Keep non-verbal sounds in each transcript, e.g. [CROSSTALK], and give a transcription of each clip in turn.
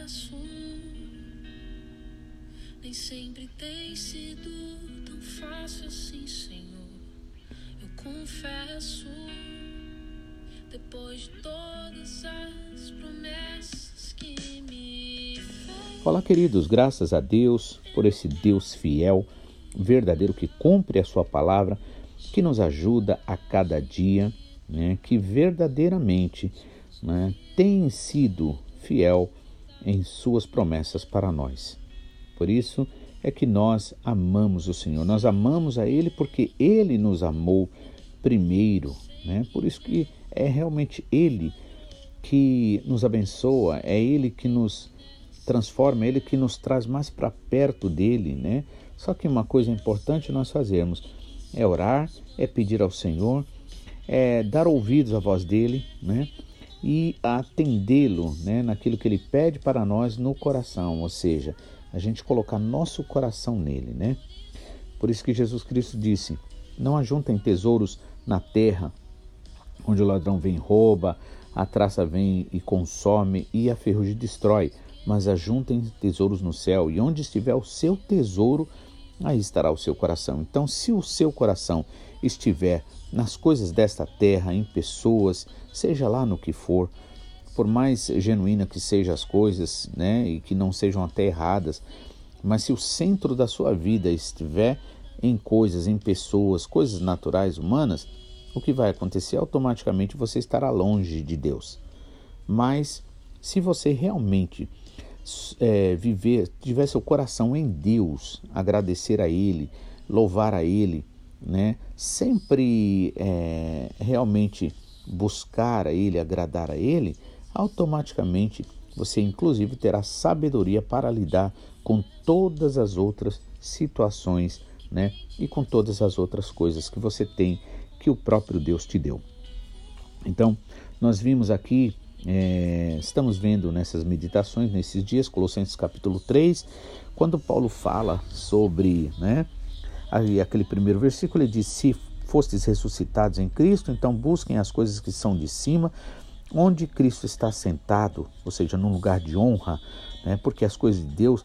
confesso. Nem sempre tem sido tão fácil assim, Senhor. Eu confesso. Depois de todas as promessas que me fez. Olá, queridos, graças a Deus por esse Deus fiel, verdadeiro que cumpre a sua palavra, que nos ajuda a cada dia, né, que verdadeiramente né, tem sido fiel em suas promessas para nós. Por isso é que nós amamos o Senhor, nós amamos a Ele porque Ele nos amou primeiro, né? Por isso que é realmente Ele que nos abençoa, é Ele que nos transforma, é Ele que nos traz mais para perto dele, né? Só que uma coisa importante nós fazermos é orar, é pedir ao Senhor, é dar ouvidos à voz dele, né? E atendê-lo, né? Naquilo que ele pede para nós no coração, ou seja, a gente colocar nosso coração nele, né? Por isso que Jesus Cristo disse: Não ajuntem tesouros na terra, onde o ladrão vem e rouba, a traça vem e consome e a ferrugem destrói, mas ajuntem tesouros no céu, e onde estiver o seu tesouro, aí estará o seu coração. Então, se o seu coração estiver nas coisas desta terra, em pessoas, seja lá no que for, por mais genuína que sejam as coisas, né, e que não sejam até erradas, mas se o centro da sua vida estiver em coisas, em pessoas, coisas naturais, humanas, o que vai acontecer automaticamente você estará longe de Deus. Mas se você realmente é, viver, tiver seu coração em Deus, agradecer a Ele, louvar a Ele, né? Sempre é, realmente buscar a Ele, agradar a Ele, automaticamente você inclusive terá sabedoria para lidar com todas as outras situações, né? E com todas as outras coisas que você tem que o próprio Deus te deu. Então, nós vimos aqui, é, estamos vendo nessas meditações, nesses dias, Colossenses capítulo 3, quando Paulo fala sobre, né, ali, aquele primeiro versículo, ele diz: Se fostes ressuscitados em Cristo, então busquem as coisas que são de cima, onde Cristo está sentado, ou seja, num lugar de honra, né, porque as coisas de Deus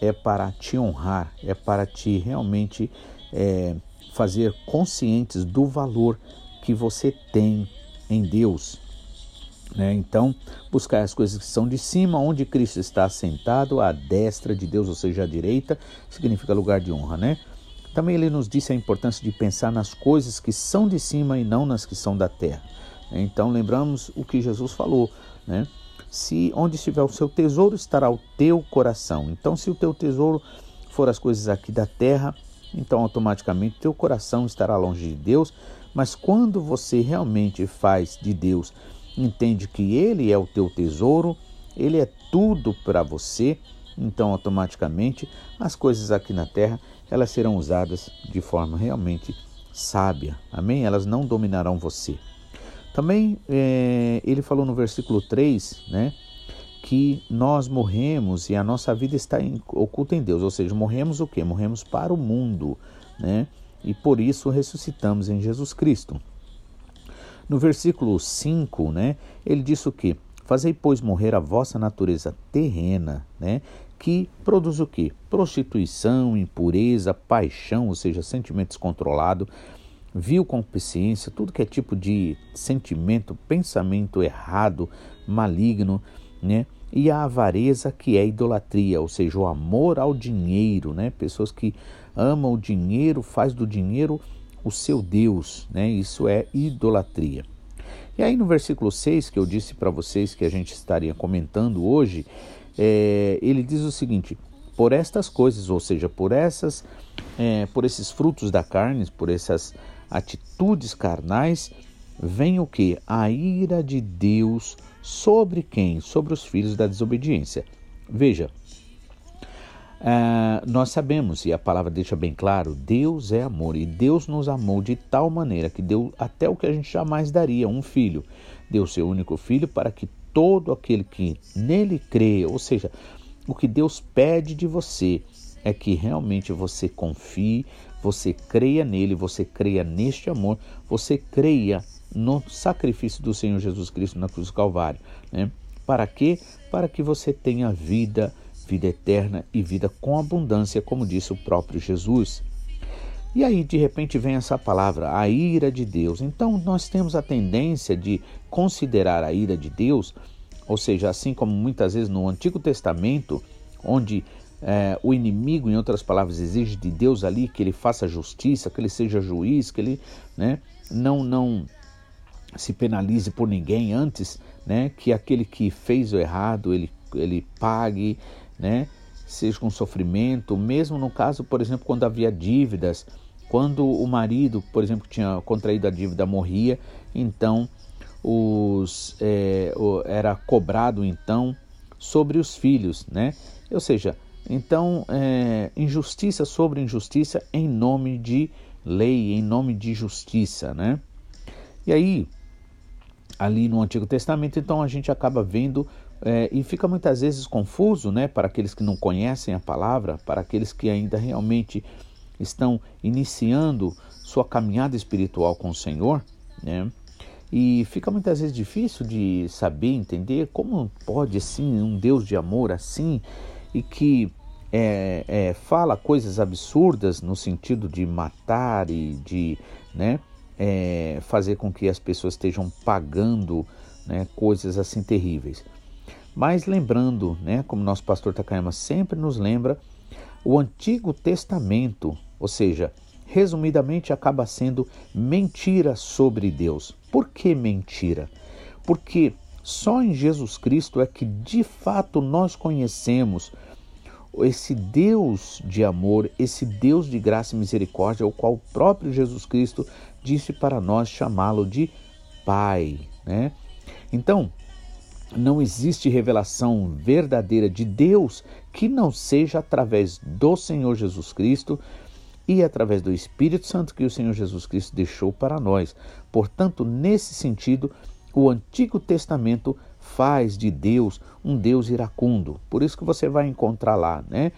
é para te honrar, é para te realmente. É, fazer conscientes do valor que você tem em Deus. Né? Então, buscar as coisas que são de cima, onde Cristo está sentado, à destra de Deus, ou seja, à direita, significa lugar de honra. Né? Também ele nos disse a importância de pensar nas coisas que são de cima e não nas que são da terra. Então, lembramos o que Jesus falou, né? Se onde estiver o seu tesouro, estará o teu coração. Então, se o teu tesouro for as coisas aqui da terra, então automaticamente teu coração estará longe de Deus. Mas quando você realmente faz de Deus, entende que Ele é o teu tesouro, Ele é tudo para você, então automaticamente as coisas aqui na terra elas serão usadas de forma realmente sábia, amém? Elas não dominarão você. Também é, ele falou no versículo 3, né? que nós morremos e a nossa vida está em, oculta em Deus, ou seja, morremos o quê? Morremos para o mundo, né? E por isso ressuscitamos em Jesus Cristo. No versículo 5, né, ele diz o quê? Fazei, pois, morrer a vossa natureza terrena, né, que produz o quê? Prostituição, impureza, paixão, ou seja, sentimento descontrolado, vil consciência, tudo que é tipo de sentimento, pensamento errado, maligno, né? E a avareza que é idolatria, ou seja, o amor ao dinheiro, né? Pessoas que amam o dinheiro, faz do dinheiro o seu Deus, né? Isso é idolatria. E aí no versículo 6, que eu disse para vocês que a gente estaria comentando hoje, é, ele diz o seguinte: por estas coisas, ou seja, por essas, é, por esses frutos da carne, por essas atitudes carnais, vem o que? A ira de Deus Sobre quem? Sobre os filhos da desobediência. Veja, uh, nós sabemos, e a palavra deixa bem claro, Deus é amor e Deus nos amou de tal maneira que deu até o que a gente jamais daria, um filho. Deu seu único filho para que todo aquele que nele crê, ou seja, o que Deus pede de você é que realmente você confie, você creia nele, você creia neste amor, você creia no sacrifício do Senhor Jesus Cristo na cruz do Calvário, né? Para quê? Para que você tenha vida, vida eterna e vida com abundância, como disse o próprio Jesus. E aí, de repente, vem essa palavra, a ira de Deus. Então, nós temos a tendência de considerar a ira de Deus, ou seja, assim como muitas vezes no Antigo Testamento, onde é, o inimigo, em outras palavras, exige de Deus ali que ele faça justiça, que ele seja juiz, que ele né, não, não se penalize por ninguém antes, né, que aquele que fez o errado ele, ele pague, né, seja com sofrimento, mesmo no caso, por exemplo, quando havia dívidas, quando o marido, por exemplo, que tinha contraído a dívida morria, então os, é, era cobrado então sobre os filhos, né? Ou seja, então é, injustiça sobre injustiça em nome de lei, em nome de justiça, né? E aí ali no Antigo Testamento, então a gente acaba vendo é, e fica muitas vezes confuso, né, para aqueles que não conhecem a palavra, para aqueles que ainda realmente estão iniciando sua caminhada espiritual com o Senhor, né? E fica muitas vezes difícil de saber, entender como pode assim um Deus de amor assim e que é, é, fala coisas absurdas no sentido de matar e de né, é, fazer com que as pessoas estejam pagando né, coisas assim terríveis. Mas lembrando, né, como nosso pastor Takayama sempre nos lembra, o Antigo Testamento, ou seja, resumidamente acaba sendo mentira sobre Deus. Por que mentira? Porque só em Jesus Cristo é que de fato nós conhecemos esse Deus de amor, esse Deus de graça e misericórdia, o qual o próprio Jesus Cristo disse para nós chamá-lo de Pai, né? Então, não existe revelação verdadeira de Deus que não seja através do Senhor Jesus Cristo e através do Espírito Santo que o Senhor Jesus Cristo deixou para nós. Portanto, nesse sentido, o Antigo Testamento faz de Deus um Deus iracundo. Por isso que você vai encontrar lá, né?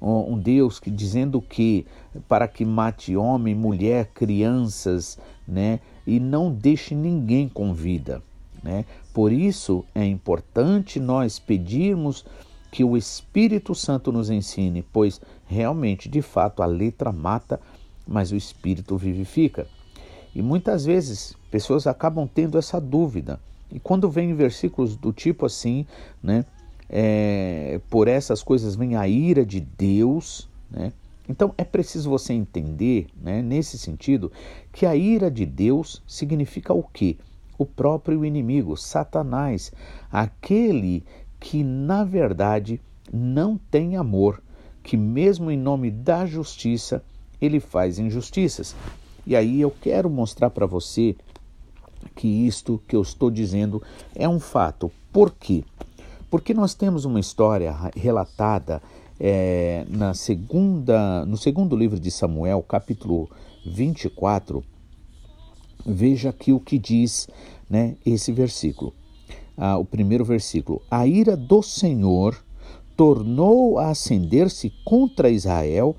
Um Deus que dizendo que para que mate homem, mulher, crianças, né? E não deixe ninguém com vida. Né? Por isso é importante nós pedirmos que o Espírito Santo nos ensine, pois realmente, de fato, a letra mata, mas o Espírito vivifica. E muitas vezes pessoas acabam tendo essa dúvida. E quando vem versículos do tipo assim, né? É, por essas coisas vem a ira de Deus, né? Então é preciso você entender, né, nesse sentido, que a ira de Deus significa o quê? O próprio inimigo, Satanás, aquele que na verdade não tem amor, que mesmo em nome da justiça ele faz injustiças. E aí eu quero mostrar para você que isto que eu estou dizendo é um fato. Por quê? Porque nós temos uma história relatada é, na segunda, no segundo livro de Samuel, capítulo 24, Veja aqui o que diz né, esse versículo. Ah, o primeiro versículo. A ira do Senhor tornou a acender-se contra Israel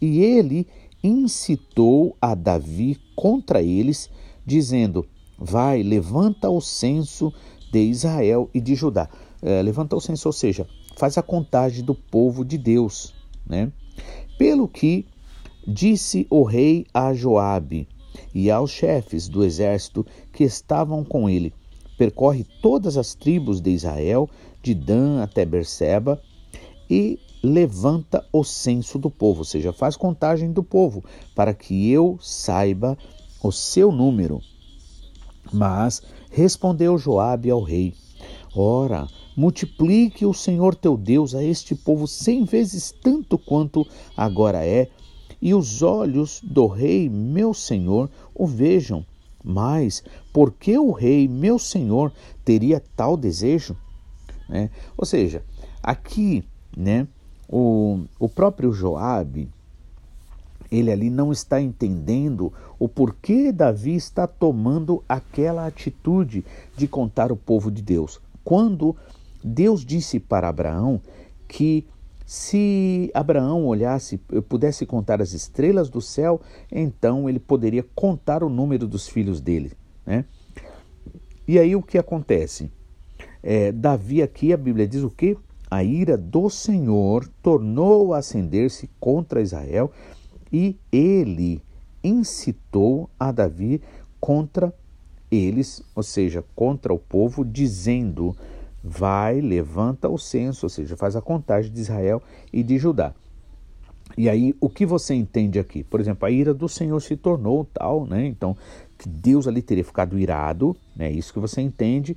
e ele incitou a Davi contra eles, dizendo: Vai, levanta o censo de Israel e de Judá. É, levanta o censo, ou seja, faz a contagem do povo de Deus. Né? Pelo que disse o rei a Joabe: e aos chefes do exército que estavam com ele. Percorre todas as tribos de Israel, de Dan até Berseba, e levanta o censo do povo, ou seja, faz contagem do povo, para que eu saiba o seu número. Mas respondeu Joabe ao rei: Ora, multiplique o Senhor teu Deus a este povo cem vezes tanto quanto agora é, e os olhos do rei meu senhor o vejam. Mas por que o rei meu senhor teria tal desejo? Né? Ou seja, aqui, né, o, o próprio Joabe, ele ali não está entendendo o porquê Davi está tomando aquela atitude de contar o povo de Deus. Quando Deus disse para Abraão que se Abraão olhasse, pudesse contar as estrelas do céu, então ele poderia contar o número dos filhos dele. Né? E aí o que acontece? é, Davi aqui, a Bíblia diz o que? A ira do Senhor tornou a acender-se contra Israel e ele incitou a Davi contra eles, ou seja, contra o povo, dizendo: Vai, levanta o censo, ou seja, faz a contagem de Israel e de Judá. E aí, o que você entende aqui? Por exemplo, a ira do Senhor se tornou tal, né? Então, que Deus ali teria ficado irado, né? Isso que você entende.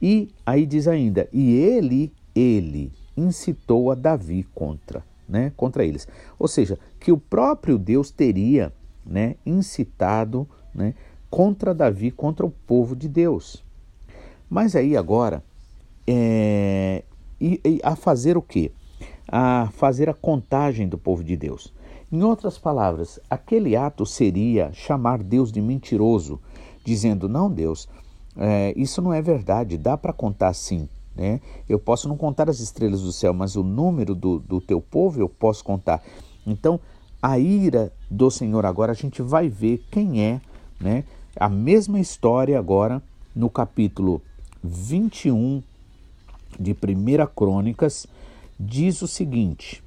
E aí diz ainda: E ele, ele incitou a Davi contra, né? Contra eles. Ou seja, que o próprio Deus teria, né? Incitado, né? Contra Davi, contra o povo de Deus. Mas aí agora, é, e, e a fazer o quê? A fazer a contagem do povo de Deus. Em outras palavras, aquele ato seria chamar Deus de mentiroso, dizendo: Não, Deus, é, isso não é verdade, dá para contar sim. Né? Eu posso não contar as estrelas do céu, mas o número do, do teu povo eu posso contar. Então, a ira do Senhor agora a gente vai ver quem é, né? A mesma história agora no capítulo 21 de 1 Crônicas diz o seguinte: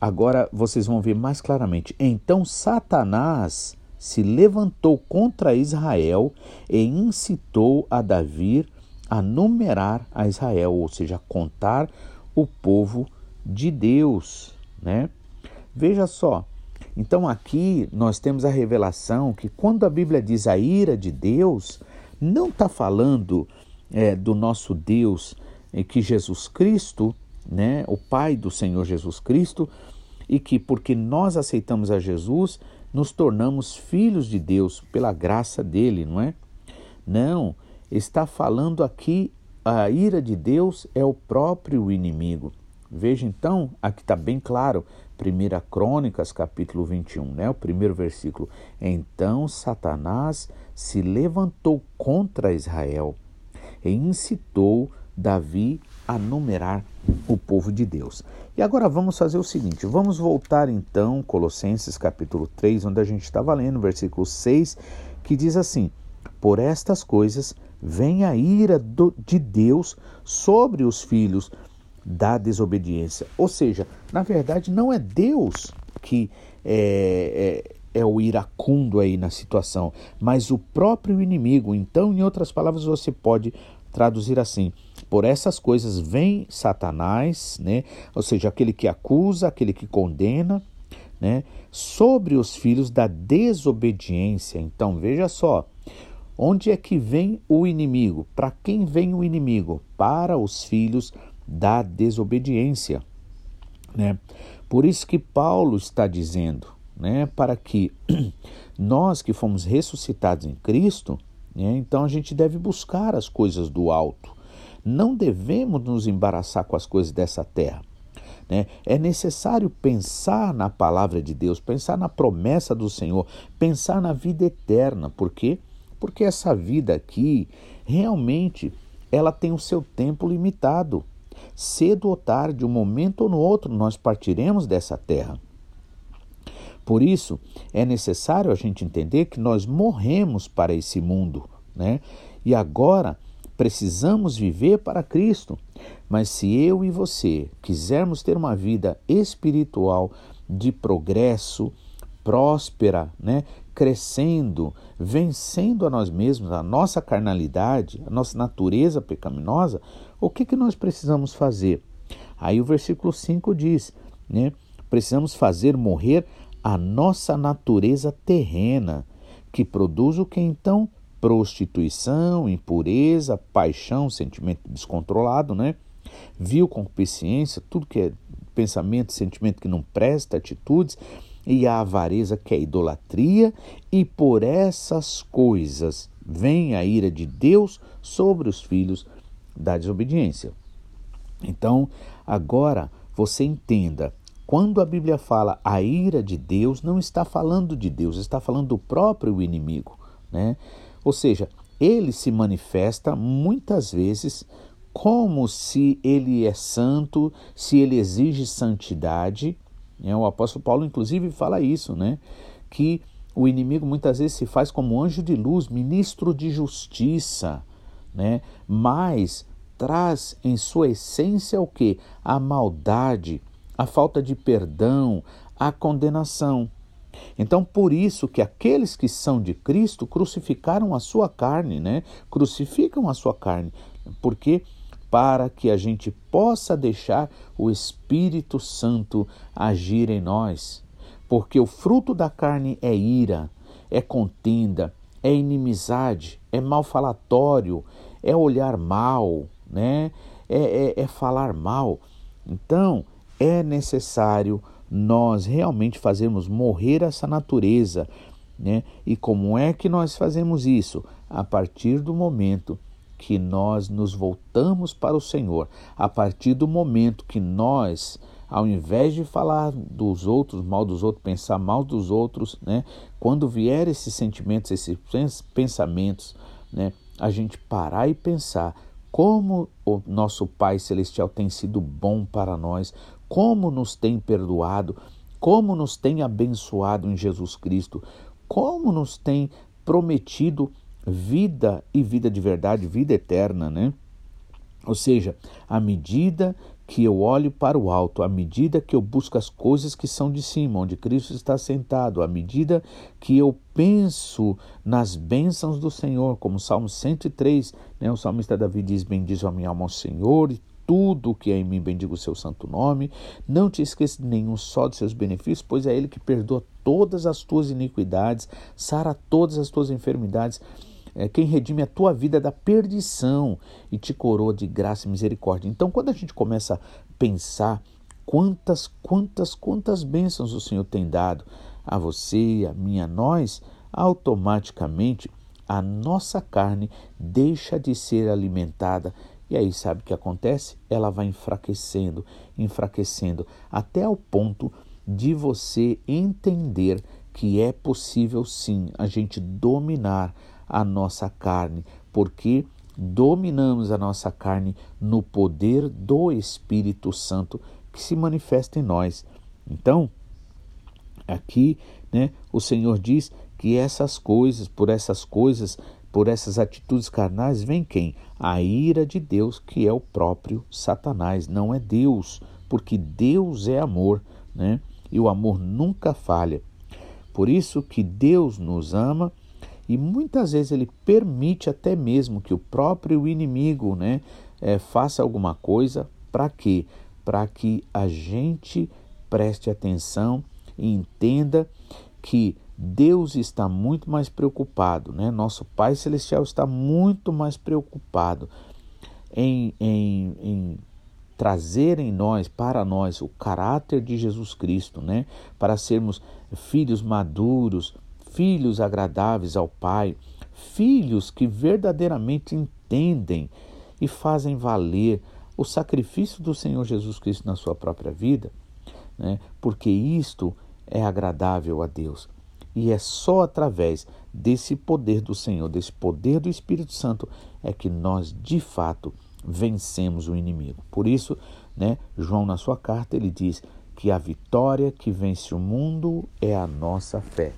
agora vocês vão ver mais claramente. Então Satanás se levantou contra Israel e incitou a Davi a numerar a Israel, ou seja, a contar o povo de Deus, né? Veja só. Então aqui nós temos a revelação que quando a Bíblia diz a ira de Deus, não está falando é, do nosso Deus que Jesus Cristo, né, o Pai do Senhor Jesus Cristo, e que porque nós aceitamos a Jesus, nos tornamos filhos de Deus pela graça dele, não é? Não, está falando aqui a ira de Deus é o próprio inimigo. Veja então, aqui está bem claro, 1 Crônicas, capítulo 21, né? o primeiro versículo. Então Satanás se levantou contra Israel e incitou Davi a numerar o povo de Deus. E agora vamos fazer o seguinte: vamos voltar então, Colossenses capítulo 3, onde a gente estava lendo, versículo 6, que diz assim: Por estas coisas vem a ira do, de Deus sobre os filhos da desobediência. Ou seja, na verdade, não é Deus que é, é, é o iracundo aí na situação, mas o próprio inimigo. Então, em outras palavras, você pode traduzir assim: por essas coisas vem Satanás, né? Ou seja, aquele que acusa, aquele que condena, né? Sobre os filhos da desobediência. Então, veja só, onde é que vem o inimigo? Para quem vem o inimigo? Para os filhos da desobediência, né? Por isso que Paulo está dizendo, né, para que [CLEARS THROAT] nós que fomos ressuscitados em Cristo? Então a gente deve buscar as coisas do alto. Não devemos nos embaraçar com as coisas dessa terra. Né? É necessário pensar na palavra de Deus, pensar na promessa do Senhor, pensar na vida eterna. Por quê? Porque essa vida aqui, realmente, ela tem o seu tempo limitado. Cedo ou tarde, um momento ou no outro, nós partiremos dessa terra. Por isso, é necessário a gente entender que nós morremos para esse mundo, né? E agora precisamos viver para Cristo. Mas se eu e você quisermos ter uma vida espiritual de progresso, próspera, né? crescendo, vencendo a nós mesmos, a nossa carnalidade, a nossa natureza pecaminosa, o que, que nós precisamos fazer? Aí o versículo 5 diz, né? Precisamos fazer morrer a nossa natureza terrena, que produz o que então? Prostituição, impureza, paixão, sentimento descontrolado, né? Viu concupiscência, tudo que é pensamento, sentimento que não presta, atitudes, e a avareza que é idolatria, e por essas coisas vem a ira de Deus sobre os filhos da desobediência. Então, agora você entenda quando a Bíblia fala a ira de Deus, não está falando de Deus, está falando do próprio inimigo, né? Ou seja, ele se manifesta muitas vezes como se ele é santo, se ele exige santidade. Né? O apóstolo Paulo, inclusive, fala isso, né? Que o inimigo muitas vezes se faz como anjo de luz, ministro de justiça, né? Mas traz em sua essência o que? A maldade, a falta de perdão, a condenação. Então, por isso que aqueles que são de Cristo crucificaram a sua carne, né? Crucificam a sua carne. Porque para que a gente possa deixar o Espírito Santo agir em nós. Porque o fruto da carne é ira, é contenda, é inimizade, é malfalatório, é olhar mal, né? é, é, é falar mal. Então, é necessário nós realmente fazermos morrer essa natureza. Né? E como é que nós fazemos isso? A partir do momento que nós nos voltamos para o Senhor, a partir do momento que nós, ao invés de falar dos outros, mal dos outros, pensar mal dos outros, né? quando vier esses sentimentos, esses pensamentos, né? a gente parar e pensar como o nosso Pai Celestial tem sido bom para nós, como nos tem perdoado, como nos tem abençoado em Jesus Cristo, como nos tem prometido vida e vida de verdade, vida eterna, né? Ou seja, à medida que eu olho para o alto, à medida que eu busco as coisas que são de cima, onde Cristo está sentado, à medida que eu penso nas bênçãos do Senhor, como o Salmo 103, né, o salmista Davi diz: Bendize a minha alma ao Senhor e tudo o que é em mim bendiga o seu santo nome. Não te esqueça de nenhum só de seus benefícios, pois é Ele que perdoa todas as tuas iniquidades, sara todas as tuas enfermidades é quem redime a tua vida da perdição e te coroa de graça e misericórdia. Então, quando a gente começa a pensar quantas, quantas, quantas bênçãos o Senhor tem dado a você, a mim, a nós, automaticamente a nossa carne deixa de ser alimentada. E aí, sabe o que acontece? Ela vai enfraquecendo, enfraquecendo, até ao ponto de você entender que é possível sim a gente dominar a nossa carne, porque dominamos a nossa carne no poder do Espírito Santo que se manifesta em nós. Então, aqui, né, o Senhor diz que essas coisas, por essas coisas, por essas atitudes carnais, vem quem? A ira de Deus, que é o próprio Satanás, não é Deus, porque Deus é amor, né? E o amor nunca falha. Por isso que Deus nos ama e muitas vezes ele permite até mesmo que o próprio inimigo né, é, faça alguma coisa para quê? Para que a gente preste atenção e entenda que Deus está muito mais preocupado, né? Nosso Pai Celestial está muito mais preocupado em, em, em trazer em nós, para nós, o caráter de Jesus Cristo, né? Para sermos filhos maduros, filhos agradáveis ao Pai, filhos que verdadeiramente entendem e fazem valer o sacrifício do Senhor Jesus Cristo na sua própria vida, né? porque isto é agradável a Deus. E é só através desse poder do Senhor, desse poder do Espírito Santo, é que nós de fato vencemos o inimigo. Por isso, né, João, na sua carta, ele diz que a vitória que vence o mundo é a nossa fé.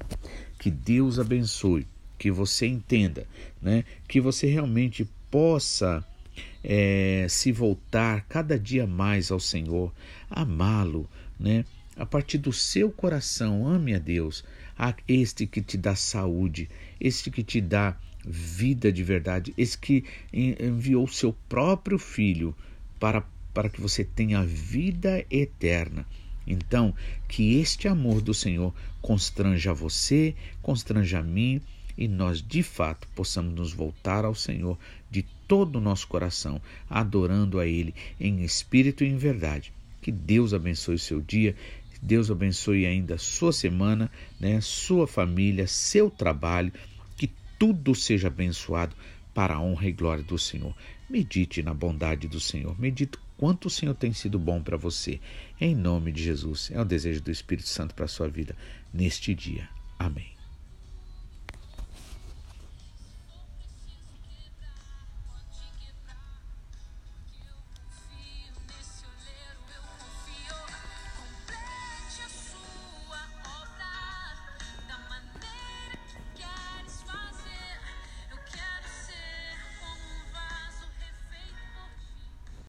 Que Deus abençoe, que você entenda, né? que você realmente possa é, se voltar cada dia mais ao Senhor, amá-lo, né? a partir do seu coração, ame a Deus, a este que te dá saúde, este que te dá vida de verdade, esse que enviou o seu próprio filho para, para que você tenha vida eterna. Então, que este amor do Senhor constranja você, constranja a mim e nós de fato possamos nos voltar ao Senhor de todo o nosso coração, adorando a Ele em espírito e em verdade. Que Deus abençoe o seu dia, Deus abençoe ainda a sua semana, né, sua família, seu trabalho, que tudo seja abençoado para a honra e glória do Senhor. Medite na bondade do Senhor, medite quanto o Senhor tem sido bom para você. Em nome de Jesus, é o desejo do Espírito Santo para a sua vida neste dia. Amém.